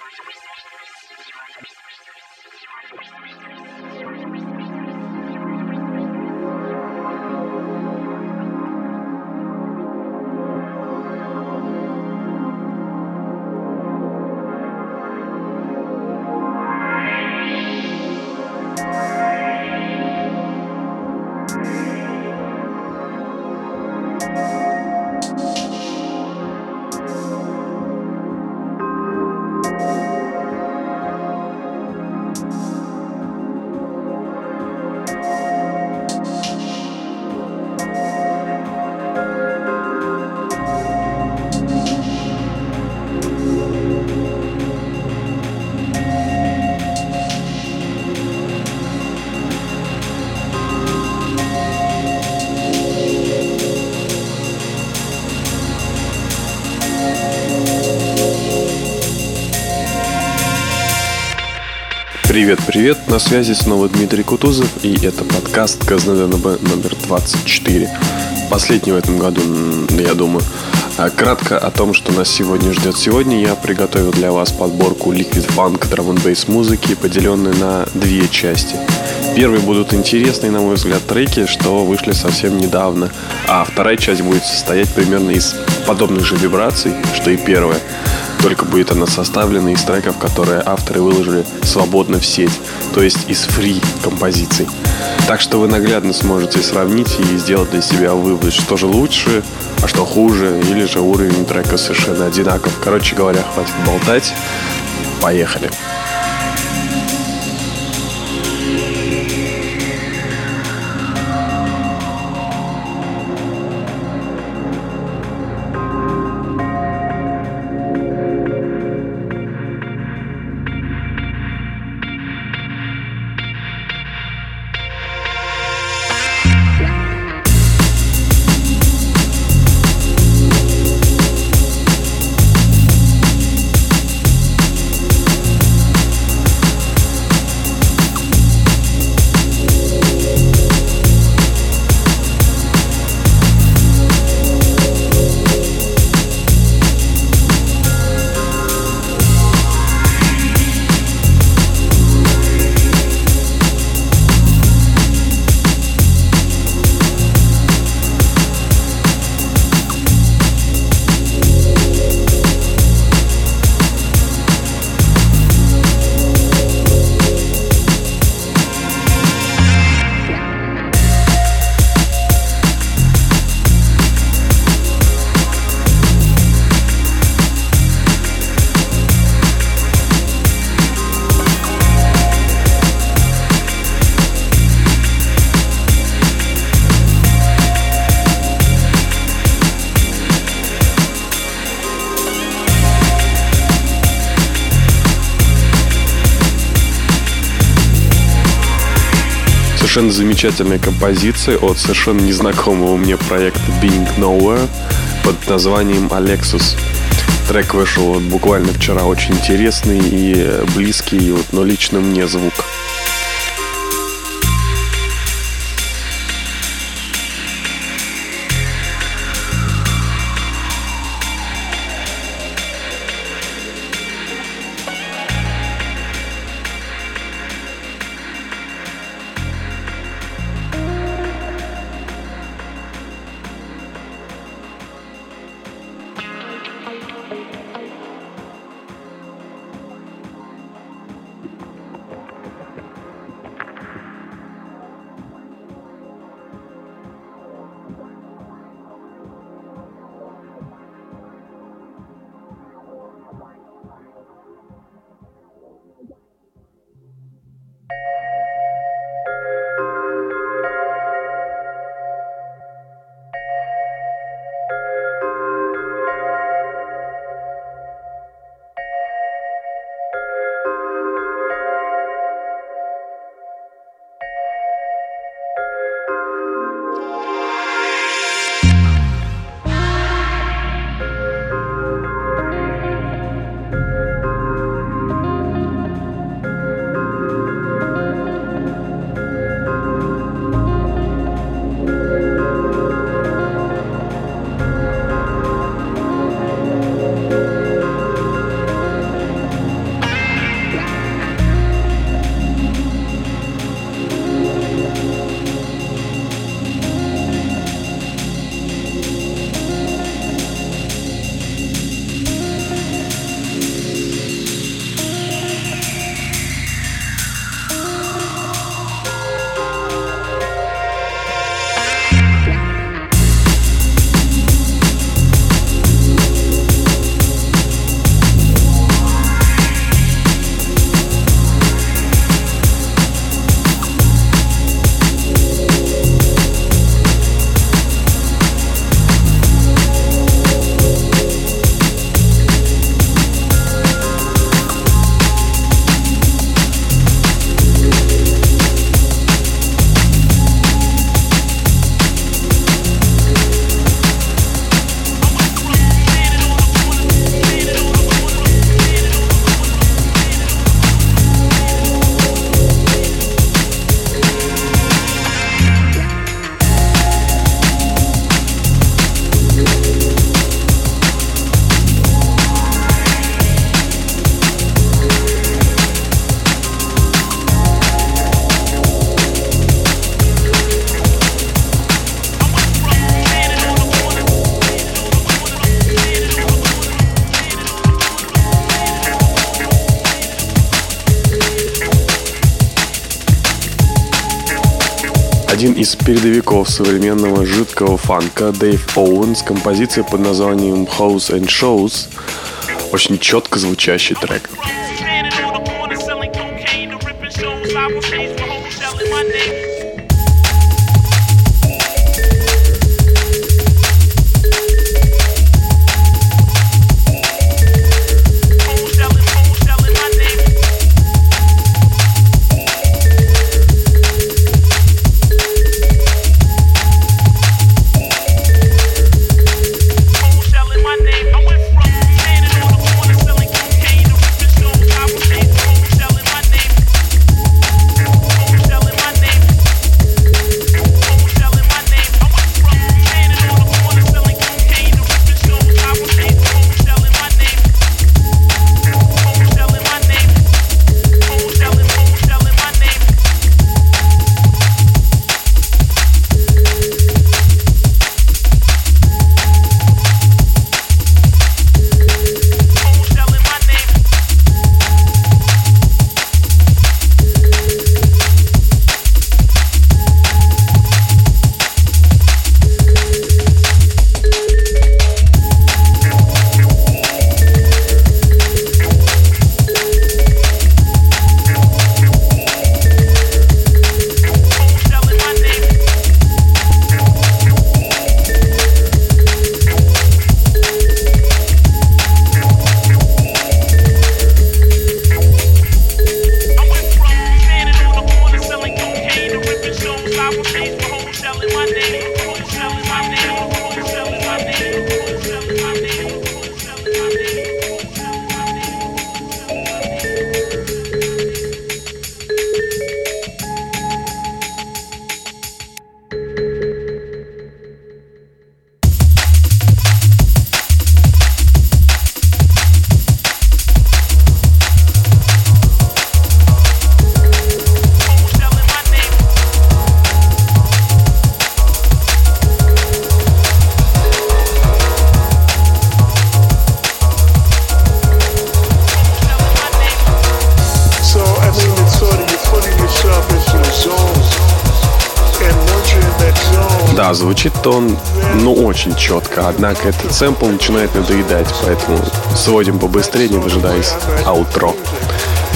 Thank you. Привет, на связи снова Дмитрий Кутузов, и это подкаст КЗНБ номер 24. Последний в этом году, я думаю. А кратко о том, что нас сегодня ждет. Сегодня я приготовил для вас подборку Liquid Funk Drum Bass музыки, поделенную на две части. Первые будут интересные, на мой взгляд, треки, что вышли совсем недавно, а вторая часть будет состоять примерно из подобных же вибраций, что и первая. Только будет она составлена из треков, которые авторы выложили свободно в сеть, то есть из фри композиций. Так что вы наглядно сможете сравнить и сделать для себя вывод, что же лучше, а что хуже, или же уровень трека совершенно одинаков. Короче говоря, хватит болтать. Поехали. Замечательная композиция от совершенно незнакомого мне проекта Being Nowhere под названием Alexus. Трек вышел вот буквально вчера, очень интересный и близкий, вот, но лично мне звук. Из передовиков современного жидкого фанка Дэйв Оуэнс, композиция под названием House and Shows, очень четко звучащий трек. Звучит он, ну, очень четко. Однако этот сэмпл начинает надоедать, поэтому сводим побыстрее, не дожидаясь аутро.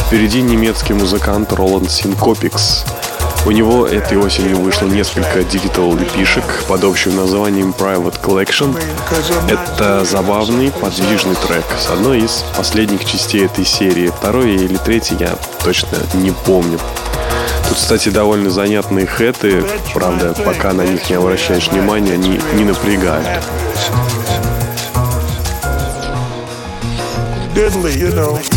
Впереди немецкий музыкант Роланд Syncopix. У него этой осенью вышло несколько digital EP ишек под общим названием Private Collection. Это забавный, подвижный трек с одной из последних частей этой серии. Второй или третий я точно не помню. Тут, кстати, довольно занятные хэты, правда, пока на них не обращаешь внимания, они не напрягают. Deadly, you know.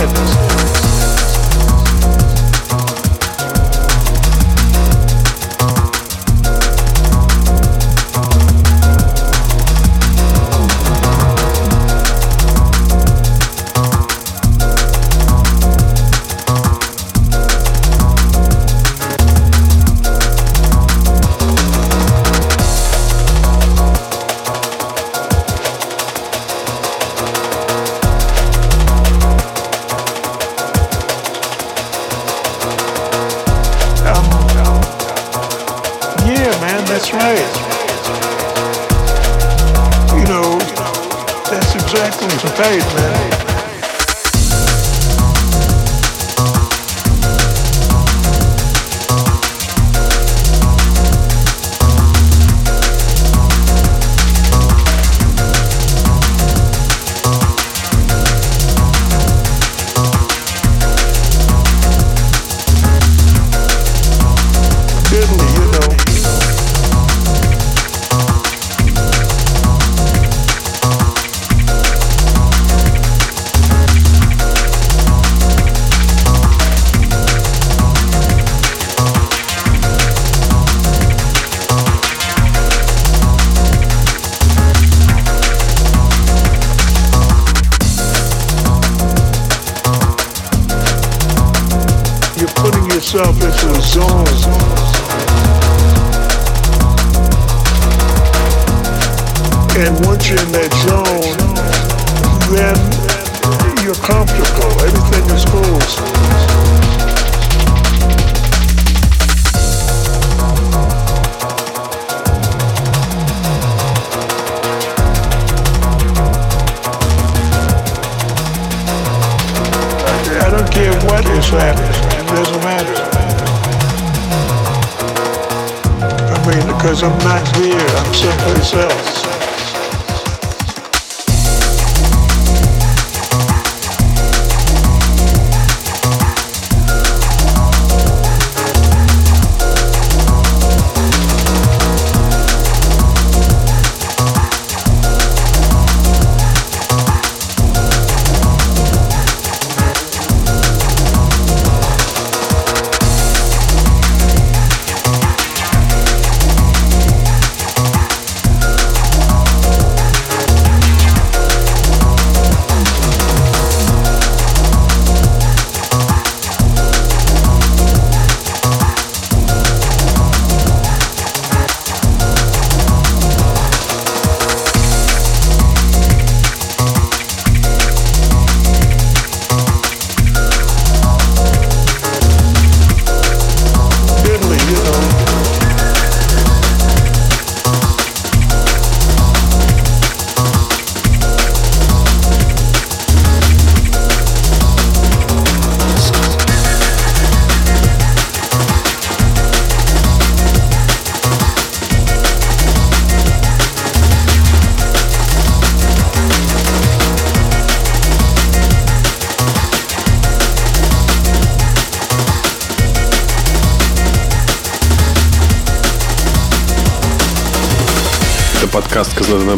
shift. thankfulness and faith, man.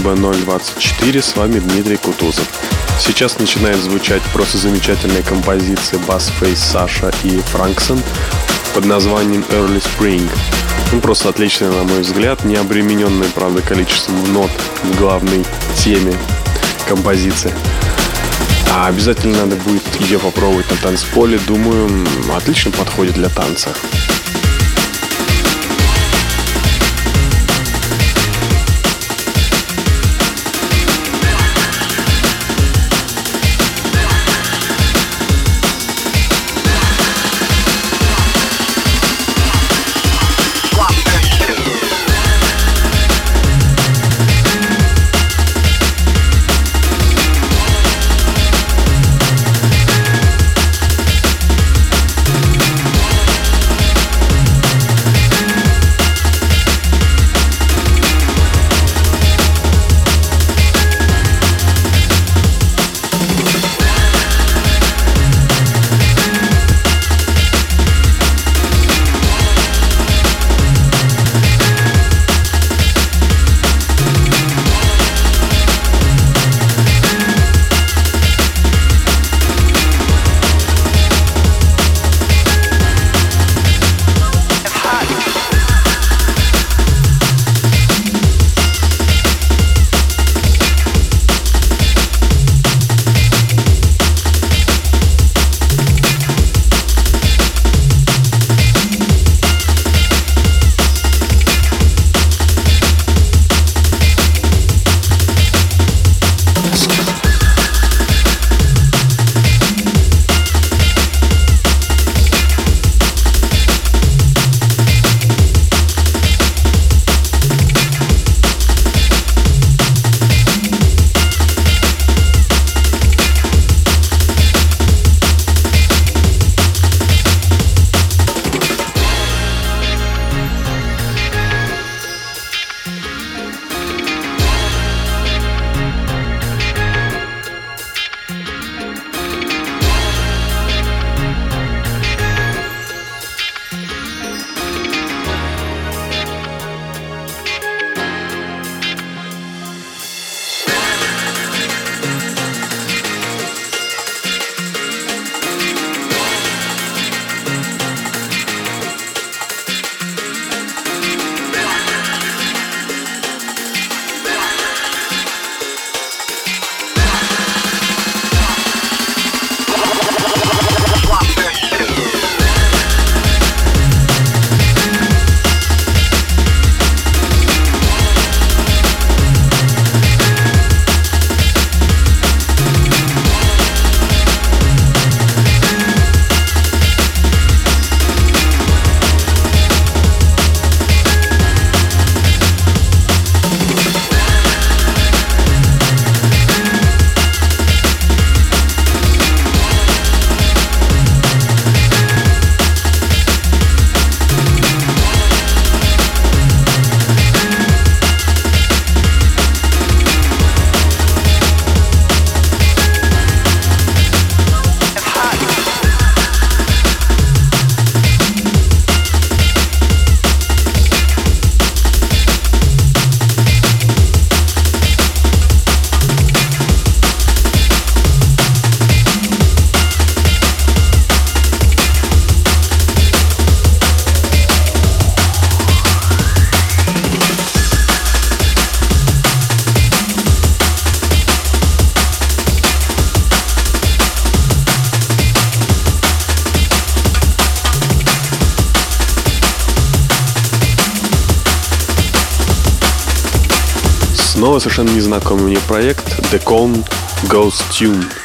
МБ-024, с вами Дмитрий Кутузов. Сейчас начинает звучать просто замечательная композиция Бас Фейс Саша и Франксон под названием Early Spring. Ну просто отличная на мой взгляд, не обремененный, правда, количеством нот в главной теме композиции. А обязательно надо будет ее попробовать на танцполе. Думаю, отлично подходит для танца. Снова совершенно незнакомый мне проект The Calm Ghost Tune.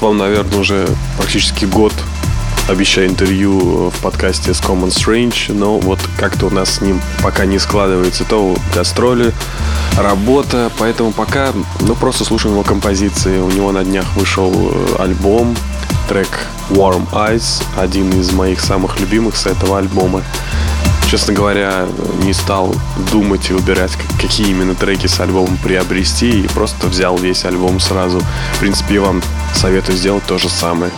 Вам, наверное, уже практически год обещаю интервью в подкасте с Common Strange, но вот как-то у нас с ним пока не складывается. То гастроли, работа, поэтому пока, ну, просто слушаем его композиции. У него на днях вышел э, альбом, трек Warm Eyes, один из моих самых любимых с этого альбома. Честно говоря, не стал думать и выбирать, какие именно треки с альбомом приобрести, и просто взял весь альбом сразу. В принципе, я вам советую сделать то же самое.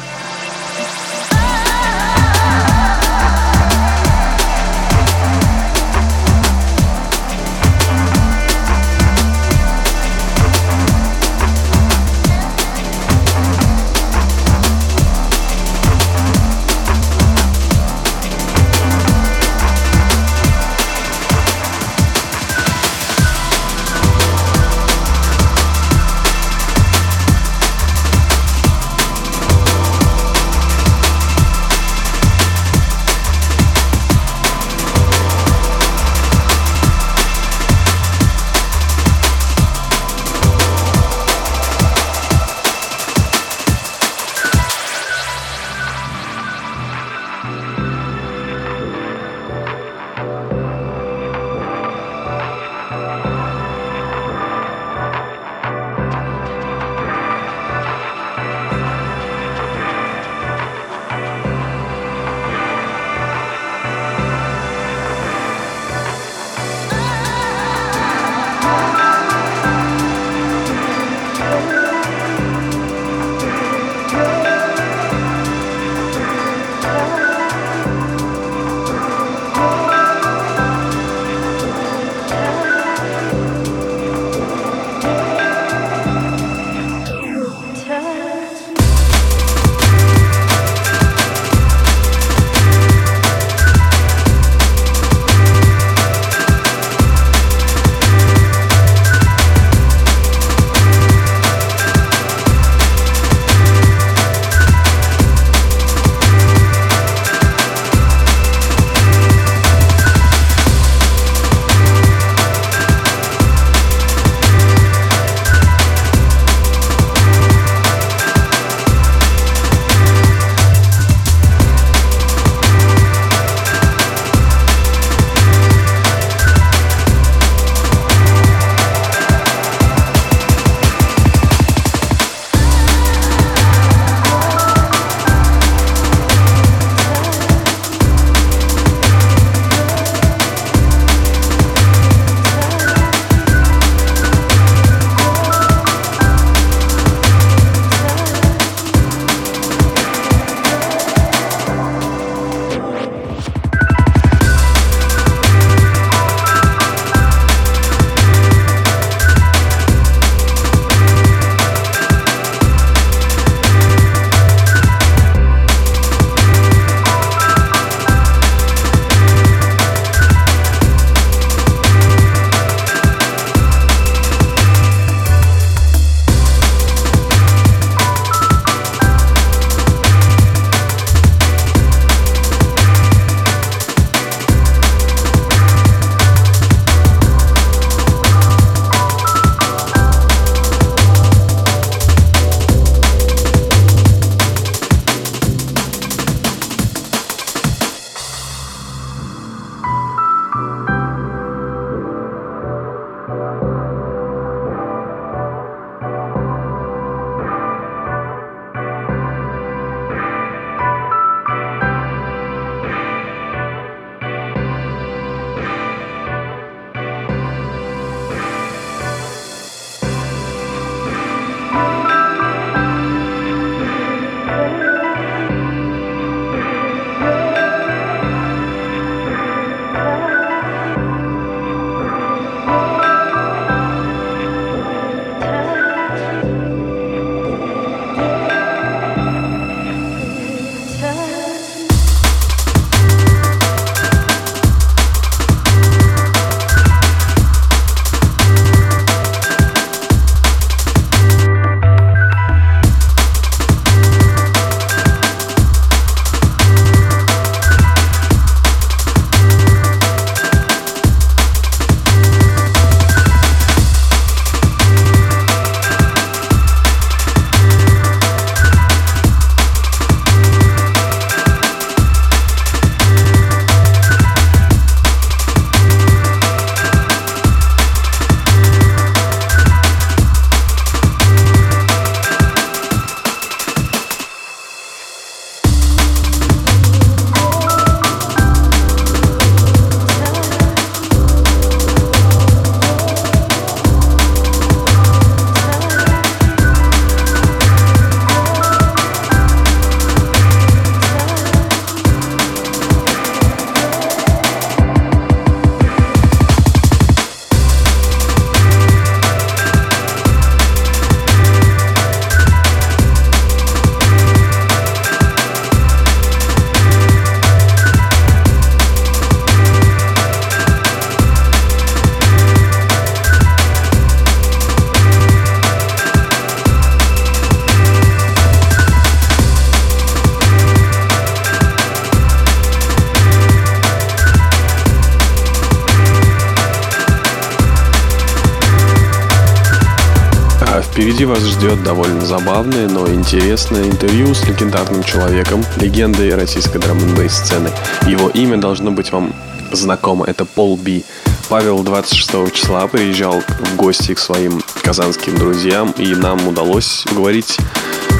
Впереди вас ждет довольно забавное, но интересное интервью с легендарным человеком, легендой российской драм сцены. Его имя должно быть вам знакомо. Это Пол Би. Павел 26 числа приезжал в гости к своим казанским друзьям, и нам удалось уговорить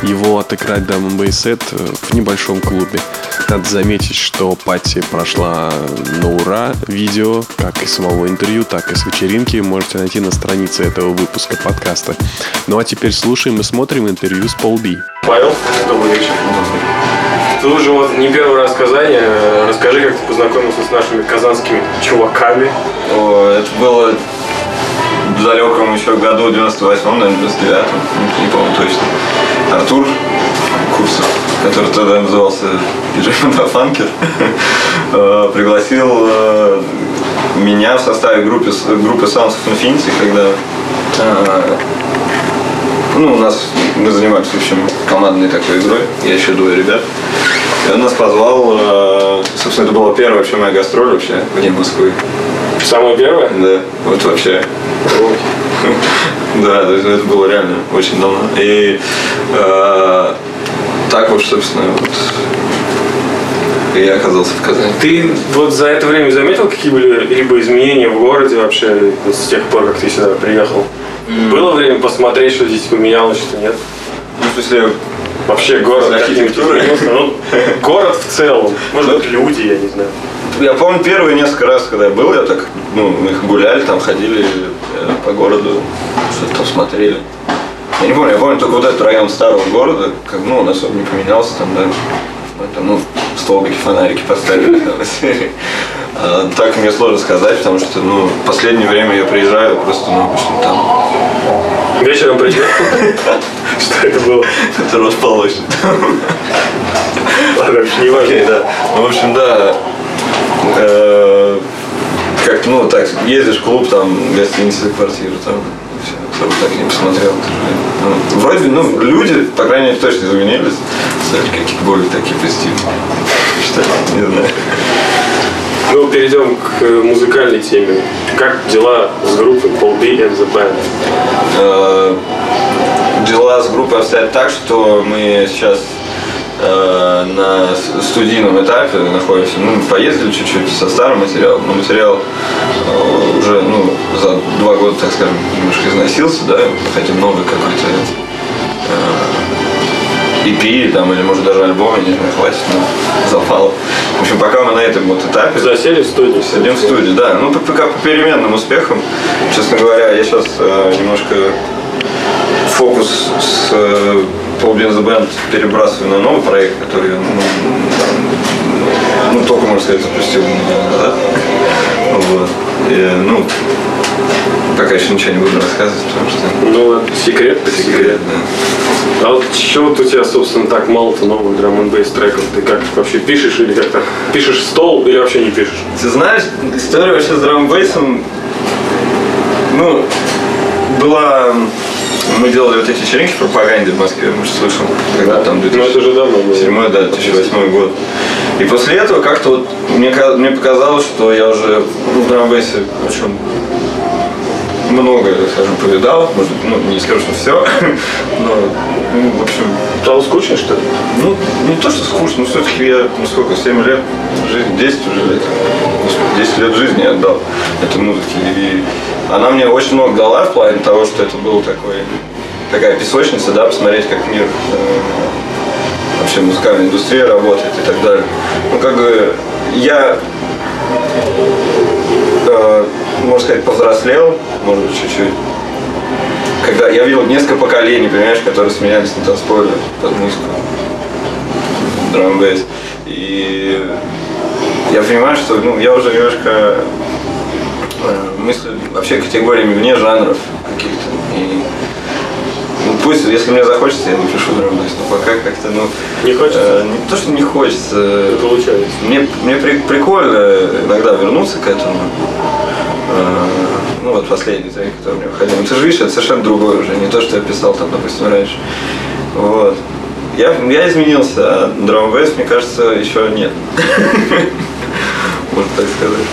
его отыграть драм н сет в небольшом клубе. Надо заметить, что пати прошла на ура. Видео, как и самого интервью, так и с вечеринки можете найти на странице этого выпуска подкаста. Ну а теперь слушаем и смотрим интервью с Пол Би. Павел, добрый вечер. Ты уже вот не первый раз в Казани. Расскажи, как ты познакомился с нашими казанскими чуваками. О, это было далеком еще году, 98-м, наверное, 99-м, не, помню точно. Артур Курсов, который тогда назывался диджей Фанкер, э, пригласил э, меня в составе группы, группы Sounds of Infinity, когда э, ну, у нас мы занимались, в общем, командной такой игрой. Я еще двое ребят. И он нас позвал, собственно, это была первая вообще моя гастроль вообще вне Москвы. Самая первая? Да, вот вообще. Да, то есть это было реально очень давно. И э, так вот, собственно, вот я оказался в Казани. Ты вот за это время заметил какие были либо изменения в городе вообще с тех пор, как ты сюда приехал? Mm. Было время посмотреть, что здесь поменялось, что нет? Ну, в смысле, вообще город каким-то ну, город в целом, может быть, люди, я не знаю. Я помню первые несколько раз, когда я был, я так, ну, мы гуляли, там ходили э, по городу, что-то там смотрели. Я не помню, я помню только вот этот район старого города, как, ну, он особо не поменялся там, да. Там, ну, столбики, фонарики поставили а, Так мне сложно сказать, потому что, ну, в последнее время я приезжаю просто, ну, в общем, там... Вечером придет? Что это было? Это Росполочный. Ладно, вообще не важно. да. Ну, в общем, да, э, как, ну, так, ездишь в клуб, там, гостиница, квартира, там, все, особо так не посмотрел. Ну, вроде, ну, люди, по крайней мере, точно изменились, стали какие-то более такие позитивные. Что, не знаю. Ну, перейдем к музыкальной теме. Как дела с группой Paul B and the Band? Дела с группой обстоят так, что мы сейчас э, на студийном этапе находимся. Ну, мы поездили чуть-чуть со старым материалом, но материал э, уже ну, за два года, так скажем, немножко износился, да, хотим новый какой-то э, EP, там, или может даже альбом, не знаю, хватит, но запал. В общем, пока мы на этом вот этапе. Засели в студии. Сидим в студии, да. Ну, пока по переменным успехам. Честно говоря, я сейчас э, немножко фокус с э, Paul Bean The Band перебрасываю на новый проект, который ну, ну, только, можно сказать, запустил назад. Вот. И, ну, пока еще ничего не буду рассказывать, потому что... Ну, секрет секрет, да. А вот чего вот у тебя, собственно, так мало-то новых драм н треков? Ты как вообще пишешь или как-то пишешь стол или вообще не пишешь? Ты знаешь, история вообще с драм ну, была мы делали вот эти вечеринки в пропаганде в Москве, может, слышал, когда там 2007 ну, да, 2008 год. И после этого как-то вот мне, мне показалось, что я уже в драмбейсе очень много, скажем, повидал, может, ну, не скажу, что все, но, ну, в общем... Стало скучно, что ли? Ну, не то, что скучно, но все-таки я, ну, сколько, 7 лет жизни, 10 уже лет, 10 лет жизни я отдал этой музыке, и она мне очень много дала в плане того, что это был такой, такая песочница, да, посмотреть, как мир э, вообще музыкальная индустрия работает и так далее. Ну, как бы я, э, можно сказать, повзрослел, может быть, чуть-чуть. Когда я видел несколько поколений, понимаешь, которые сменялись на танцполе под музыку, драм И я понимаю, что ну, я уже немножко мыслю вообще категориями вне жанров каких-то. И ну, пусть, если мне захочется, я напишу драмбейс, но пока как-то, ну... Не хочется? Э, не то, что не хочется. Не получается. Мне, мне при, прикольно иногда вернуться к этому. Э, ну, вот последний трек, который мне выходил. Ну, ты же видишь, это совершенно другое уже, не то, что я писал там, допустим, раньше. Вот. Я, я изменился, а драмбейс, мне кажется, еще нет. Можно так сказать.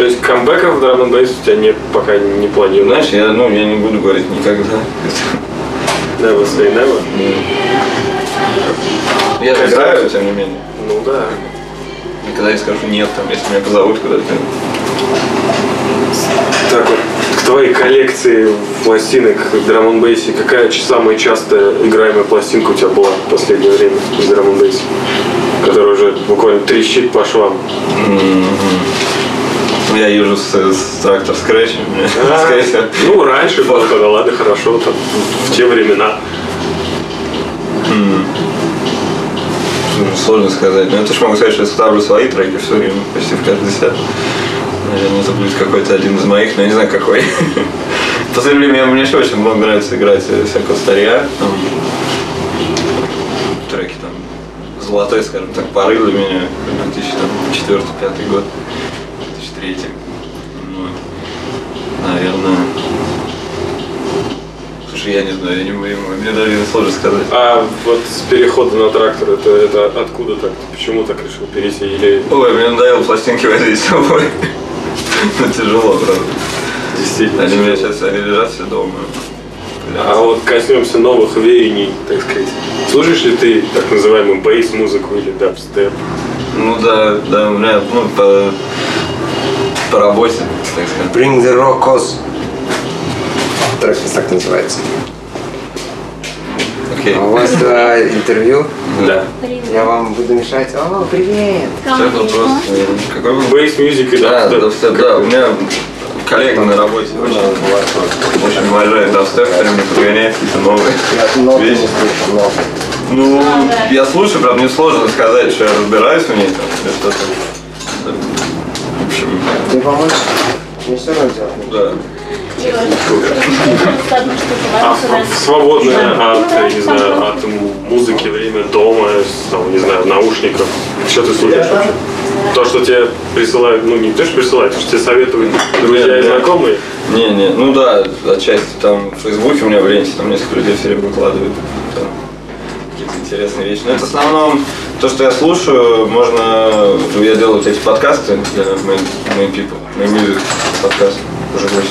То есть камбэков в драм бейс у тебя не, пока не планируешь? Знаешь, я, ну, я не буду говорить никогда. Never say never. Я же играю, тем не менее. Ну да. Никогда не скажу нет, там, если меня позовут куда-то. Так вот, к твоей коллекции пластинок в драм бейсе какая самая часто играемая пластинка у тебя была в последнее время из драм н бейса? Которая уже буквально трещит по швам. Ну, Я езжу с, с трактор. А, всего. Ну, раньше было, когда ладно, хорошо, там, в те времена. Ну, Сложно сказать. Но я тоже могу сказать, что я ставлю свои треки все время, почти в каждый сет. Наверное, это будет какой-то один из моих, но я не знаю какой. В последнее время мне еще очень много нравится играть э, всякого старья. Там, треки там золотой, скажем так, порыв для меня 2004-2005 год, 2003. Ну, наверное. Слушай, я не знаю, я не могу, мне даже сложно сказать. А вот с перехода на трактор, это, это откуда так? Почему так решил перейти? Или Ой, мне надоело пластинки возить с собой. Ну, тяжело, правда. действительно? Они у меня сейчас они лежат все дома. А вот коснемся новых веяний, так сказать. Слушаешь ли ты так называемую бейс-музыку или дабстеп? Ну да, да, у меня, ну, по, по работе, так сказать. Bring the Rockos. Трек так называется. Окей. А у вас э, интервью. Да. Я вам буду мешать. О, привет! Сейчас вопрос. э, Какой был? Bass music и Да, дабстеп. дабстеп, да. У меня коллега на работе очень, очень уважает дабстеп, все время подгоняет какие-то новые вещи. Ну, я слушаю, правда, мне сложно сказать, что я разбираюсь в ней там, что-то. В общем, Ты помочь? Мне все равно делать. да. А свободное от, не знаю, от музыки время дома, там, не знаю, наушников. Что ты слушаешь вообще? То, что тебе присылают, ну не то, что присылают, то, что тебе советуют друзья и знакомые. Не, не, ну да, отчасти там в Фейсбуке у меня в ленте, там несколько людей все время выкладывают какие-то интересные вещи. Но это в основном то, что я слушаю, можно, я делаю вот эти подкасты для Main, Main People, Main Music подкаст, уже 8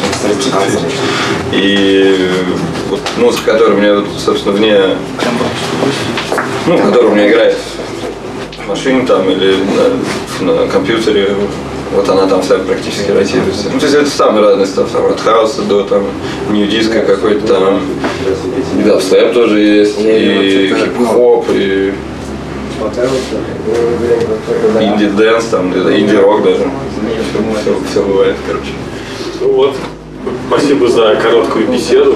И вот музыка, которая у меня, вот, собственно, вне, ну, которая у меня играет в машине там или на, на компьютере, вот она там вся практически ротируется. Ну, то есть это самый разный stuff, там, от хауса до там nu disco какой-то там, и дабстеп тоже есть, и хип-хоп, и indie dance, там, инди-рок даже. Все, все, бывает, короче. Ну вот, спасибо за короткую беседу.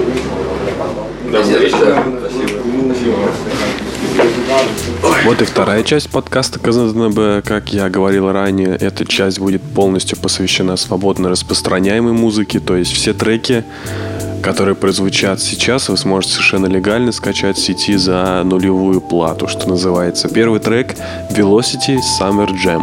До встречи. Да, спасибо. Спасибо. Вот и вторая часть подкаста КЗНБ. Как я говорил ранее, эта часть будет полностью посвящена свободно распространяемой музыке, то есть все треки, которые прозвучат сейчас, вы сможете совершенно легально скачать в сети за нулевую плату, что называется. Первый трек Velocity Summer Jam.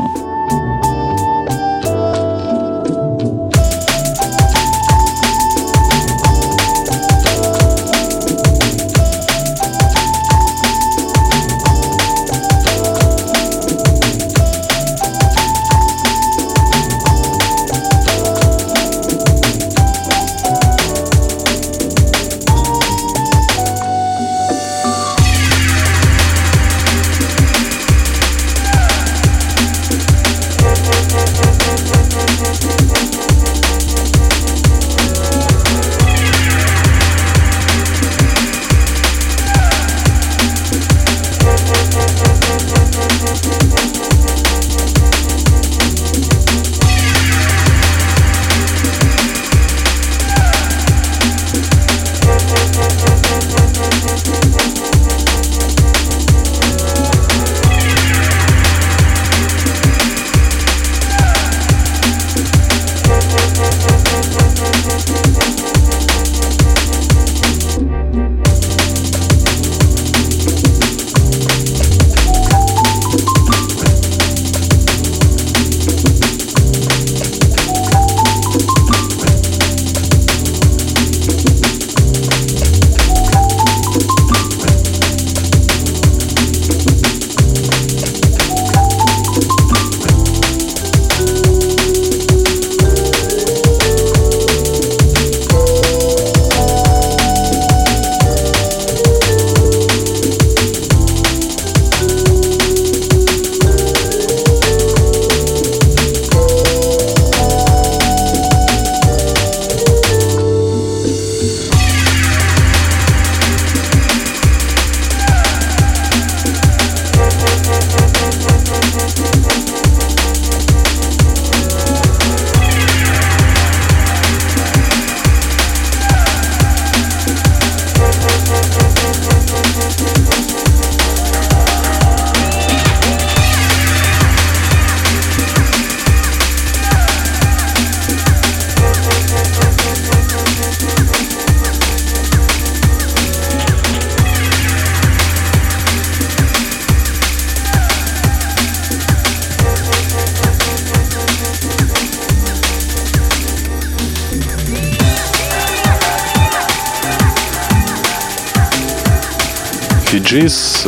Fujis,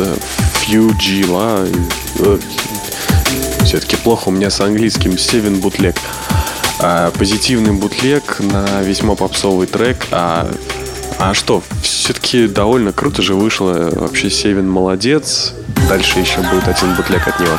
Fujila, э, все-таки плохо у меня с английским, Севен Бутлег. А, позитивный бутлег на весьма попсовый трек, а а что, все-таки довольно круто же вышло. Вообще Севин молодец. Дальше еще будет один бутлег от него.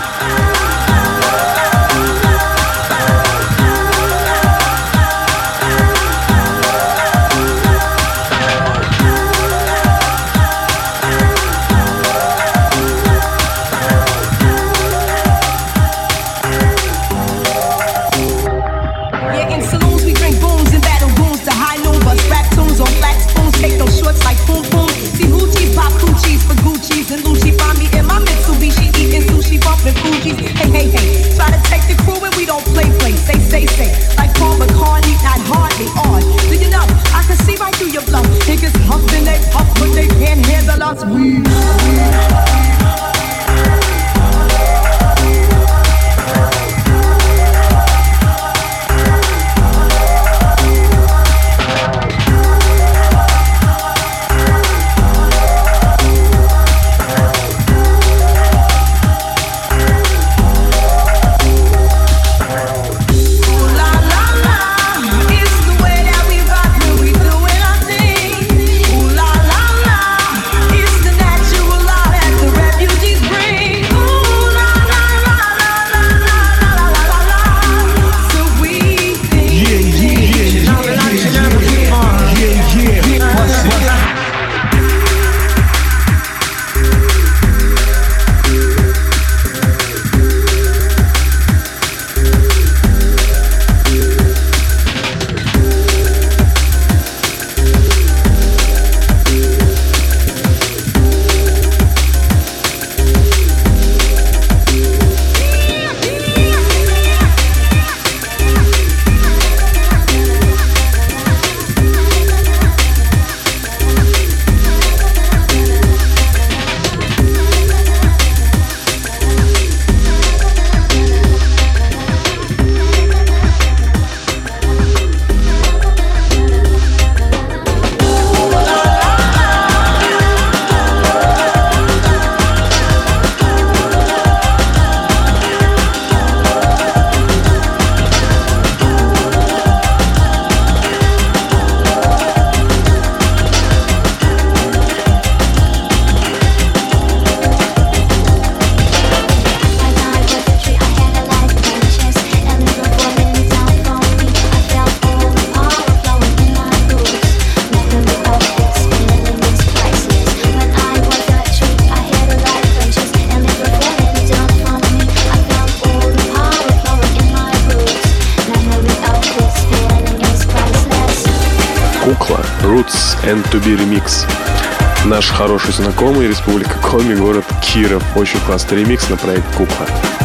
Знакомый, Республика Коми, город Киров. Очень классный ремикс на проект Кукла.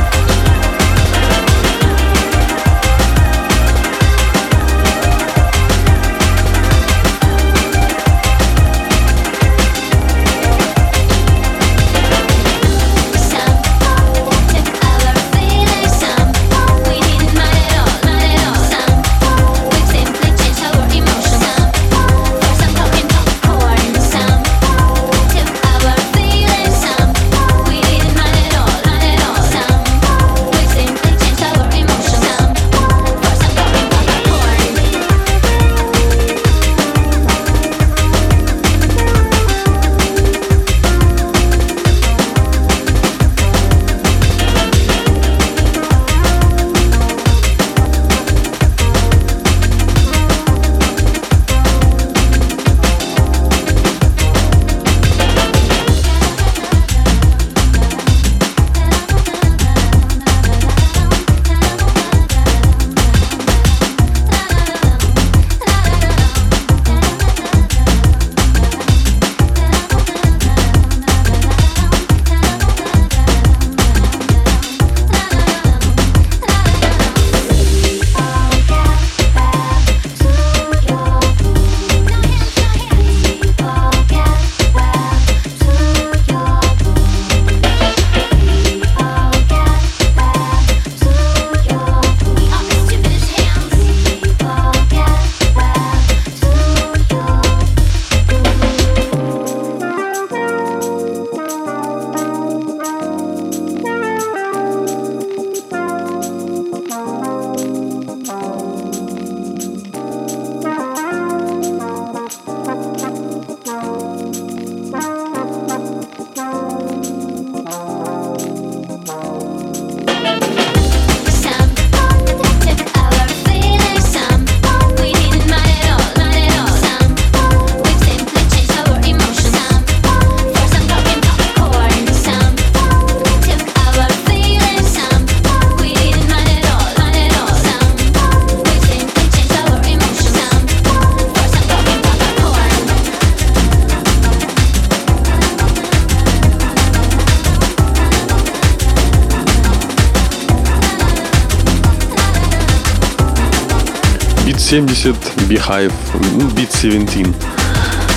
70, Beehive, ну, Beat 17.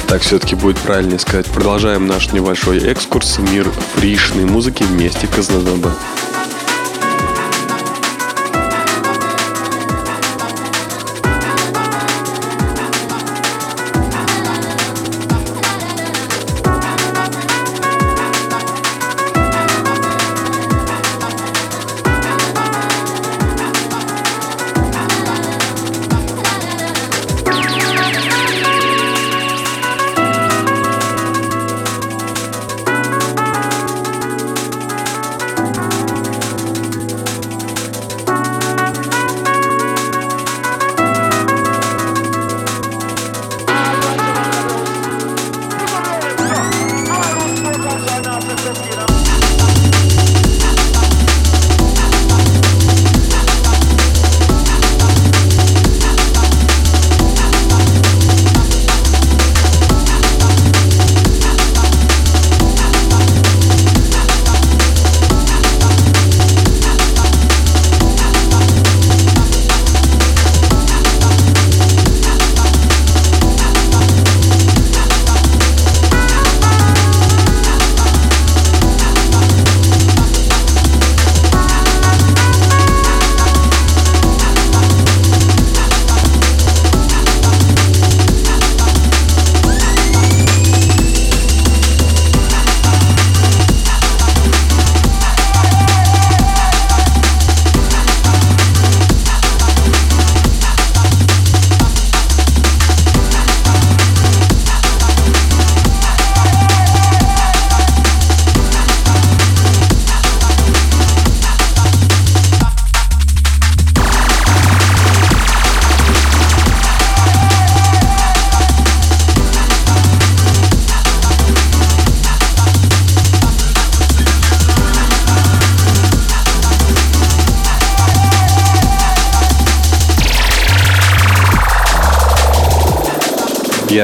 Так все-таки будет правильнее сказать. Продолжаем наш небольшой экскурс в мир фришной музыки вместе Казнадоба.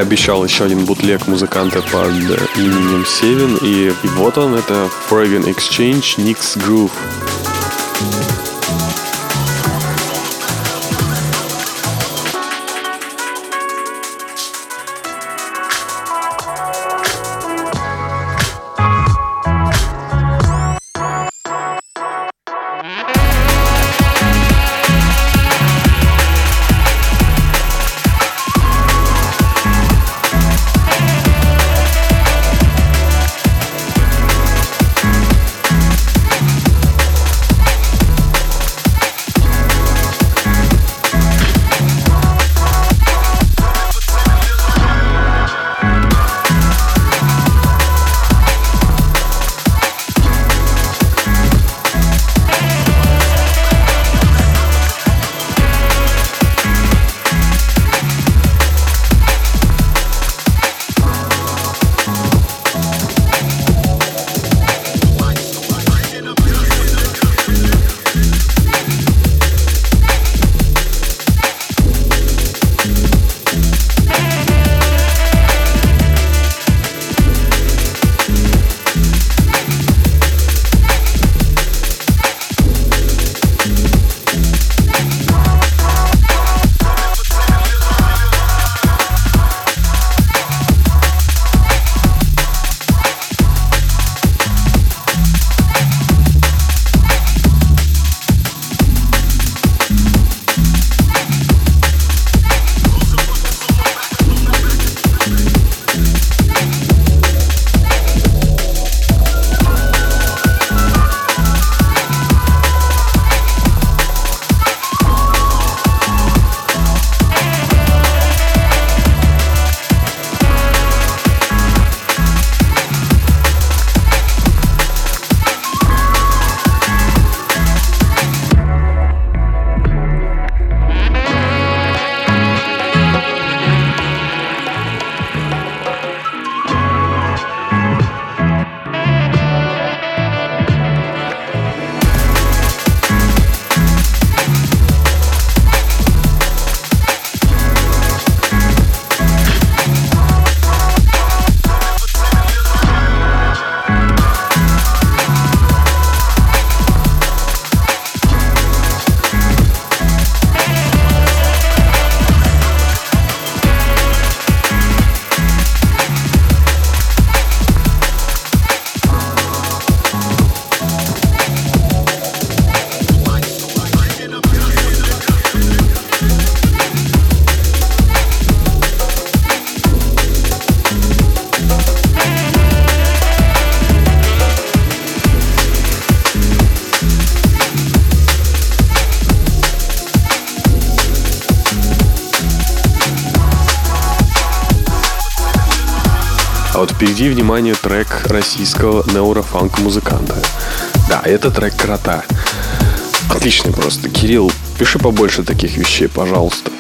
Обещал еще один бутлег музыканта под именем Севин, и, и вот он, это Fragan Exchange Nix Groove. Впереди, внимание, трек российского неурофанк-музыканта. Да, это трек «Крота». Отличный просто. Кирилл, пиши побольше таких вещей, пожалуйста.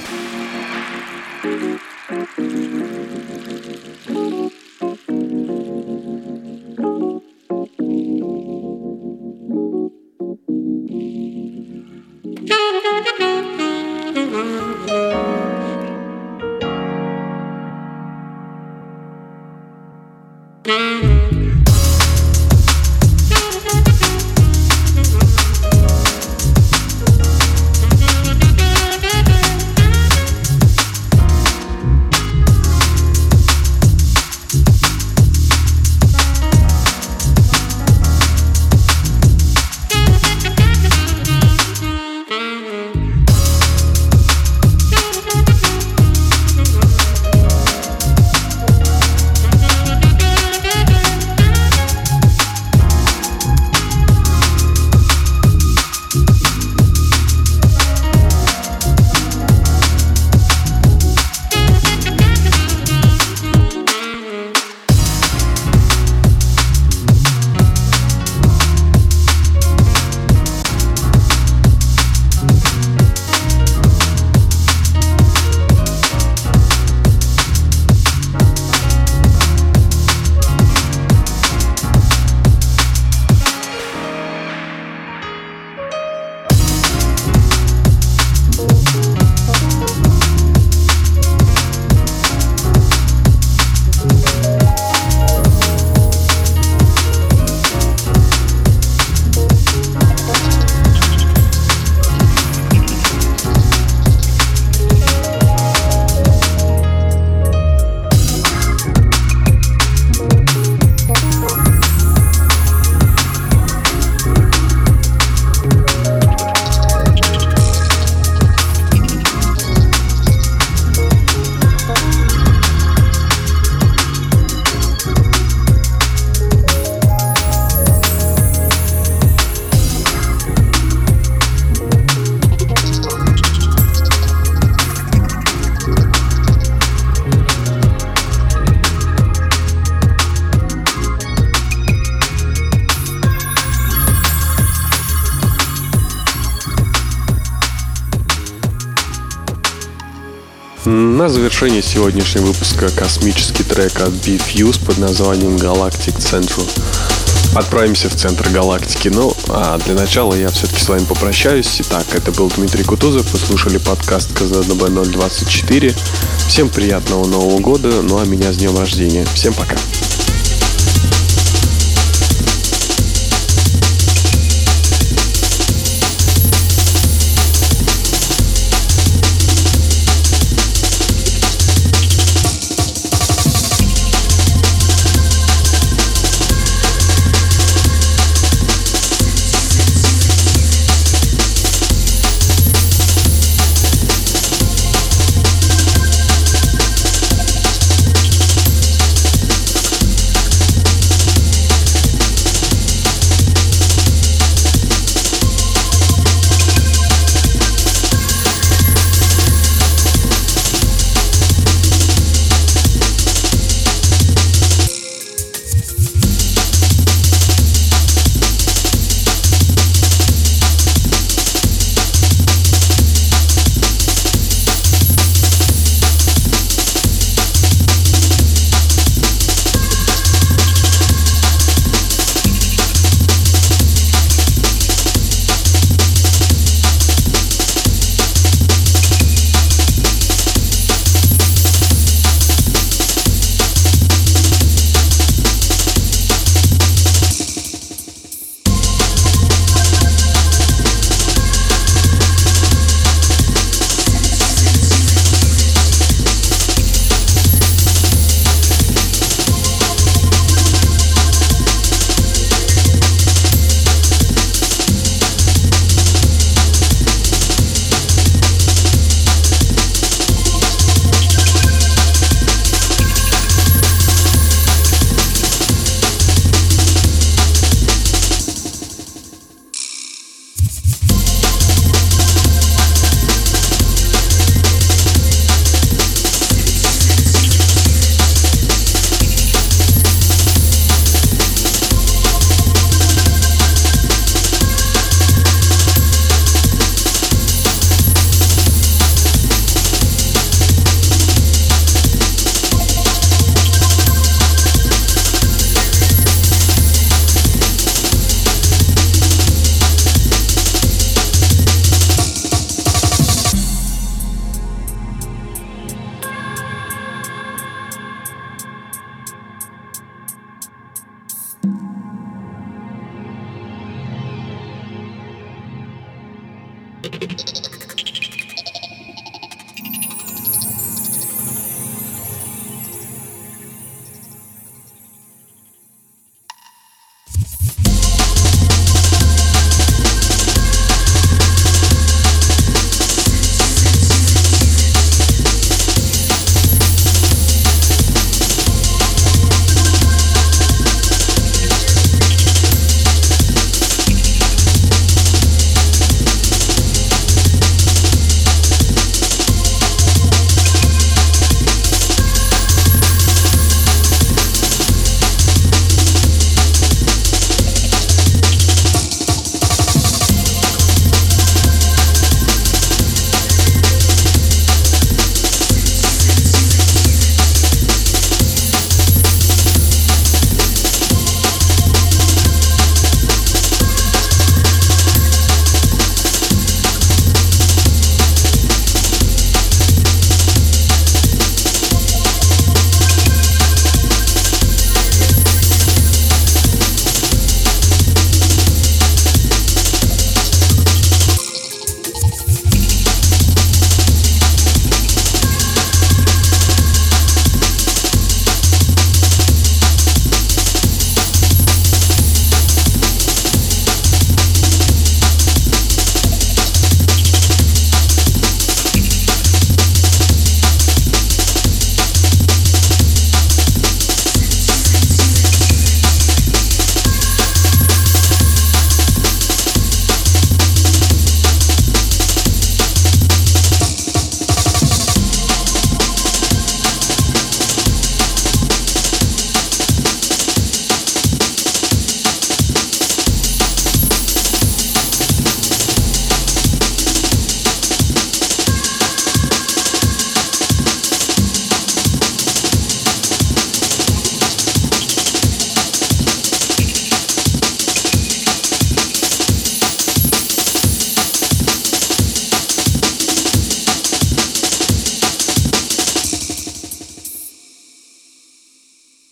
На завершение сегодняшнего выпуска космический трек от B-Fuse под названием Galactic Central. Отправимся в центр галактики. Ну, а для начала я все-таки с вами попрощаюсь. Итак, это был Дмитрий Кутузов. Вы слушали подкаст КЗДБ 024. Всем приятного Нового года. Ну а меня с днем рождения. Всем пока.